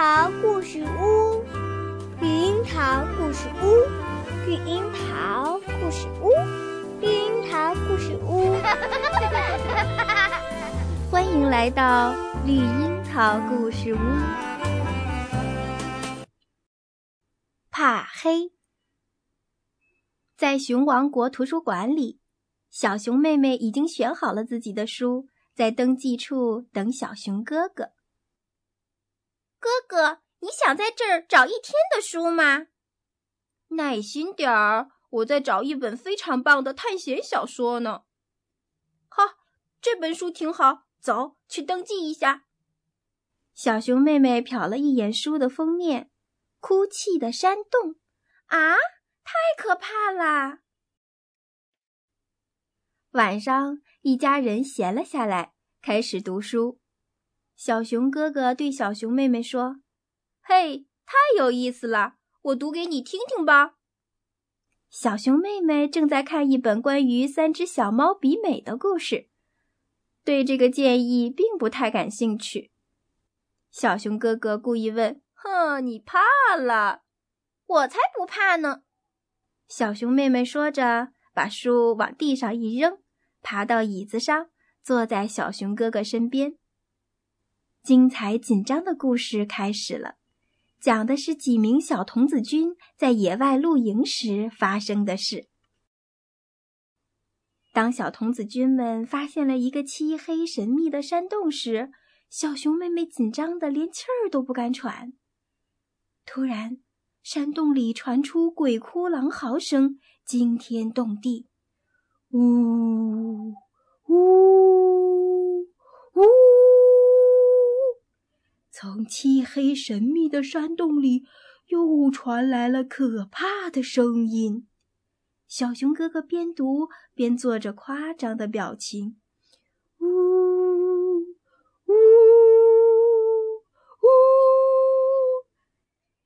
桃故事屋，绿樱桃故事屋，绿樱桃故事屋，绿樱桃故事屋。欢迎来到绿樱桃故事屋。怕黑，在熊王国图书馆里，小熊妹妹已经选好了自己的书，在登记处等小熊哥哥。你想在这儿找一天的书吗？耐心点儿，我在找一本非常棒的探险小说呢。好，这本书挺好，走去登记一下。小熊妹妹瞟了一眼书的封面，《哭泣的山洞》啊，太可怕啦！晚上，一家人闲了下来，开始读书。小熊哥哥对小熊妹妹说：“嘿，太有意思了，我读给你听听吧。”小熊妹妹正在看一本关于三只小猫比美的故事，对这个建议并不太感兴趣。小熊哥哥故意问：“哼，你怕了？我才不怕呢！”小熊妹妹说着，把书往地上一扔，爬到椅子上，坐在小熊哥哥身边。精彩紧张的故事开始了，讲的是几名小童子军在野外露营时发生的事。当小童子军们发现了一个漆黑神秘的山洞时，小熊妹妹紧张的连气儿都不敢喘。突然，山洞里传出鬼哭狼嚎声，惊天动地，呜呜呜！从漆黑神秘的山洞里，又传来了可怕的声音。小熊哥哥边读边做着夸张的表情：“呜呜呜！”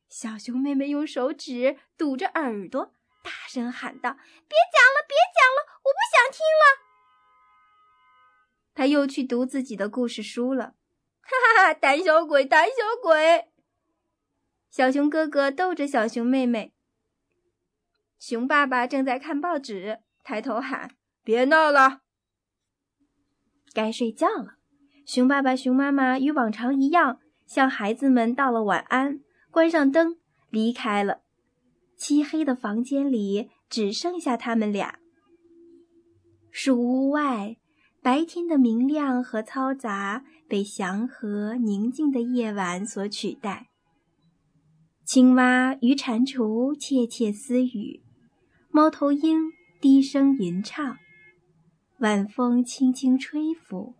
小熊妹妹用手指堵着耳朵，大声喊道：“别讲了，别讲了，我不想听了。”他又去读自己的故事书了。哈哈哈，胆小鬼，胆小鬼！小熊哥哥逗着小熊妹妹。熊爸爸正在看报纸，抬头喊：“别闹了，该睡觉了。”熊爸爸、熊妈妈与往常一样，向孩子们道了晚安，关上灯，离开了。漆黑的房间里只剩下他们俩。树屋外。白天的明亮和嘈杂被祥和宁静的夜晚所取代。青蛙与蟾蜍窃窃私语，猫头鹰低声吟唱，晚风轻轻吹拂。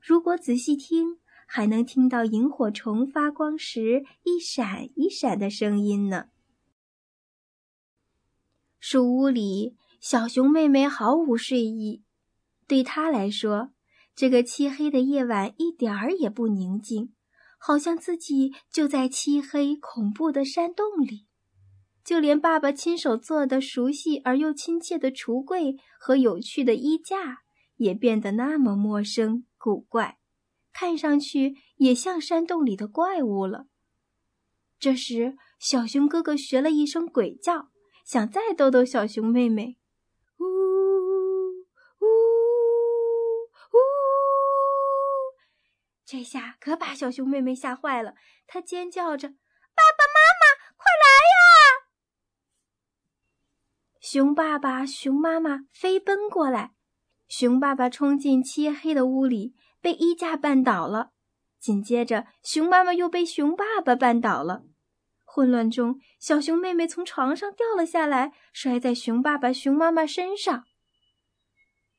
如果仔细听，还能听到萤火虫发光时一闪一闪的声音呢。树屋里，小熊妹妹毫无睡意。对他来说，这个漆黑的夜晚一点儿也不宁静，好像自己就在漆黑恐怖的山洞里。就连爸爸亲手做的熟悉而又亲切的橱柜和有趣的衣架，也变得那么陌生古怪，看上去也像山洞里的怪物了。这时，小熊哥哥学了一声鬼叫，想再逗逗小熊妹妹。这下可把小熊妹妹吓坏了，她尖叫着：“爸爸妈妈，快来呀！”熊爸爸、熊妈妈飞奔过来，熊爸爸冲进漆黑的屋里，被衣架绊倒了。紧接着，熊妈妈又被熊爸爸绊倒了。混乱中，小熊妹妹从床上掉了下来，摔在熊爸爸、熊妈妈身上。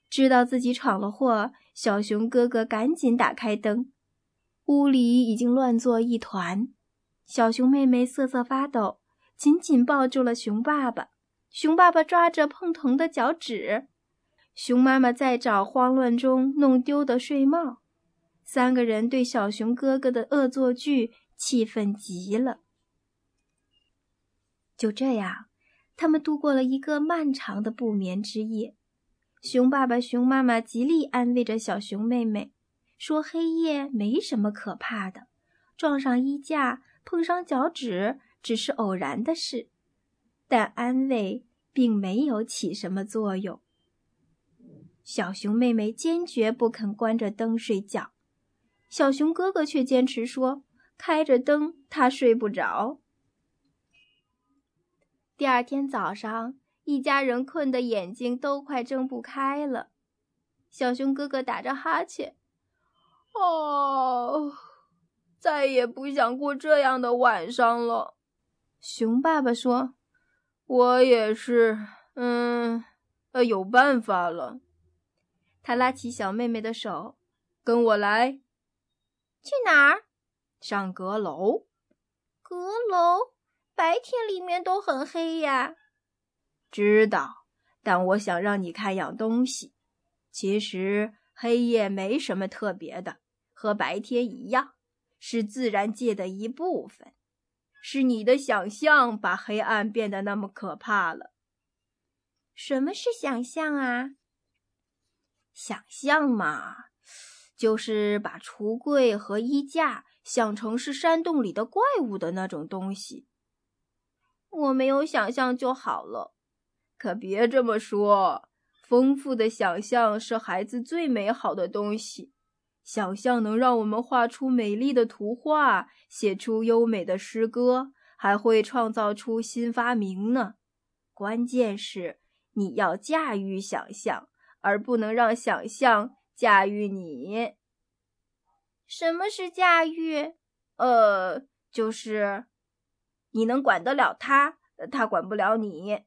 知道自己闯了祸，小熊哥哥赶紧打开灯。屋里已经乱作一团，小熊妹妹瑟瑟发抖，紧紧抱住了熊爸爸。熊爸爸抓着碰疼的脚趾，熊妈妈在找慌乱中弄丢的睡帽。三个人对小熊哥哥的恶作剧气愤极了。就这样，他们度过了一个漫长的不眠之夜。熊爸爸、熊妈妈极力安慰着小熊妹妹。说黑夜没什么可怕的，撞上衣架碰伤脚趾只是偶然的事，但安慰并没有起什么作用。小熊妹妹坚决不肯关着灯睡觉，小熊哥哥却坚持说：“开着灯，他睡不着。”第二天早上，一家人困得眼睛都快睁不开了。小熊哥哥打着哈欠：“哦，再也不想过这样的晚上了。”熊爸爸说：“我也是，嗯，呃，有办法了。”他拉起小妹妹的手，跟我来。去哪儿？上阁楼。阁楼？白天里面都很黑呀。知道，但我想让你看样东西。其实黑夜没什么特别的，和白天一样，是自然界的一部分。是你的想象把黑暗变得那么可怕了。什么是想象啊？想象嘛，就是把橱柜和衣架想成是山洞里的怪物的那种东西。我没有想象就好了，可别这么说。丰富的想象是孩子最美好的东西。想象能让我们画出美丽的图画，写出优美的诗歌，还会创造出新发明呢。关键是你要驾驭想象。而不能让想象驾驭你。什么是驾驭？呃，就是你能管得了他，他管不了你。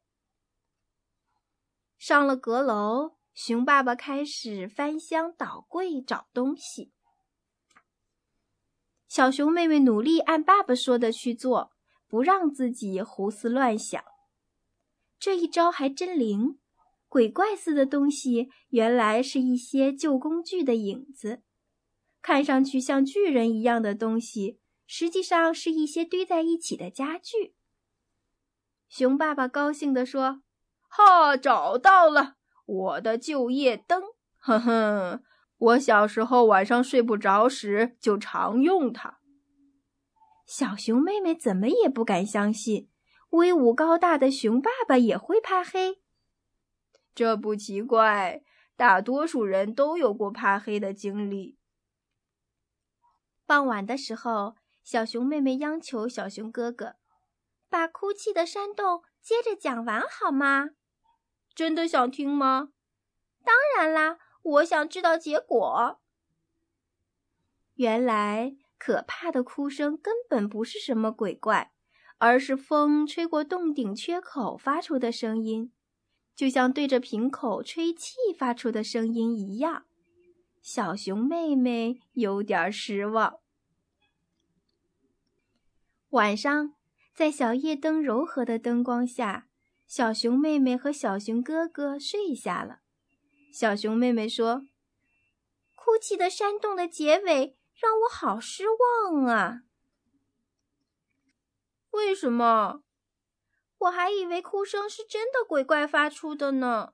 上了阁楼，熊爸爸开始翻箱倒柜找东西。小熊妹妹努力按爸爸说的去做，不让自己胡思乱想。这一招还真灵。鬼怪似的东西，原来是一些旧工具的影子。看上去像巨人一样的东西，实际上是一些堆在一起的家具。熊爸爸高兴地说：“哈，找到了我的旧夜灯！哼哼，我小时候晚上睡不着时就常用它。”小熊妹妹怎么也不敢相信，威武高大的熊爸爸也会怕黑。这不奇怪，大多数人都有过怕黑的经历。傍晚的时候，小熊妹妹央求小熊哥哥：“把哭泣的山洞接着讲完好吗？”“真的想听吗？”“当然啦，我想知道结果。”原来，可怕的哭声根本不是什么鬼怪，而是风吹过洞顶缺口发出的声音。就像对着瓶口吹气发出的声音一样，小熊妹妹有点失望。晚上，在小夜灯柔和的灯光下，小熊妹妹和小熊哥哥睡下了。小熊妹妹说：“哭泣的山洞的结尾让我好失望啊！为什么？”我还以为哭声是真的鬼怪发出的呢。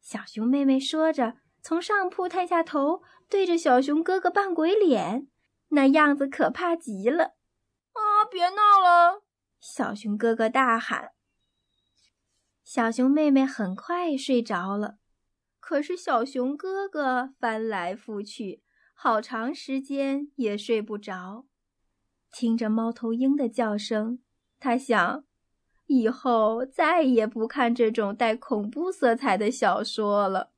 小熊妹妹说着，从上铺探下头，对着小熊哥哥扮鬼脸，那样子可怕极了。啊！别闹了！小熊哥哥大喊。小熊妹妹很快睡着了，可是小熊哥哥翻来覆去，好长时间也睡不着。听着猫头鹰的叫声，他想。以后再也不看这种带恐怖色彩的小说了。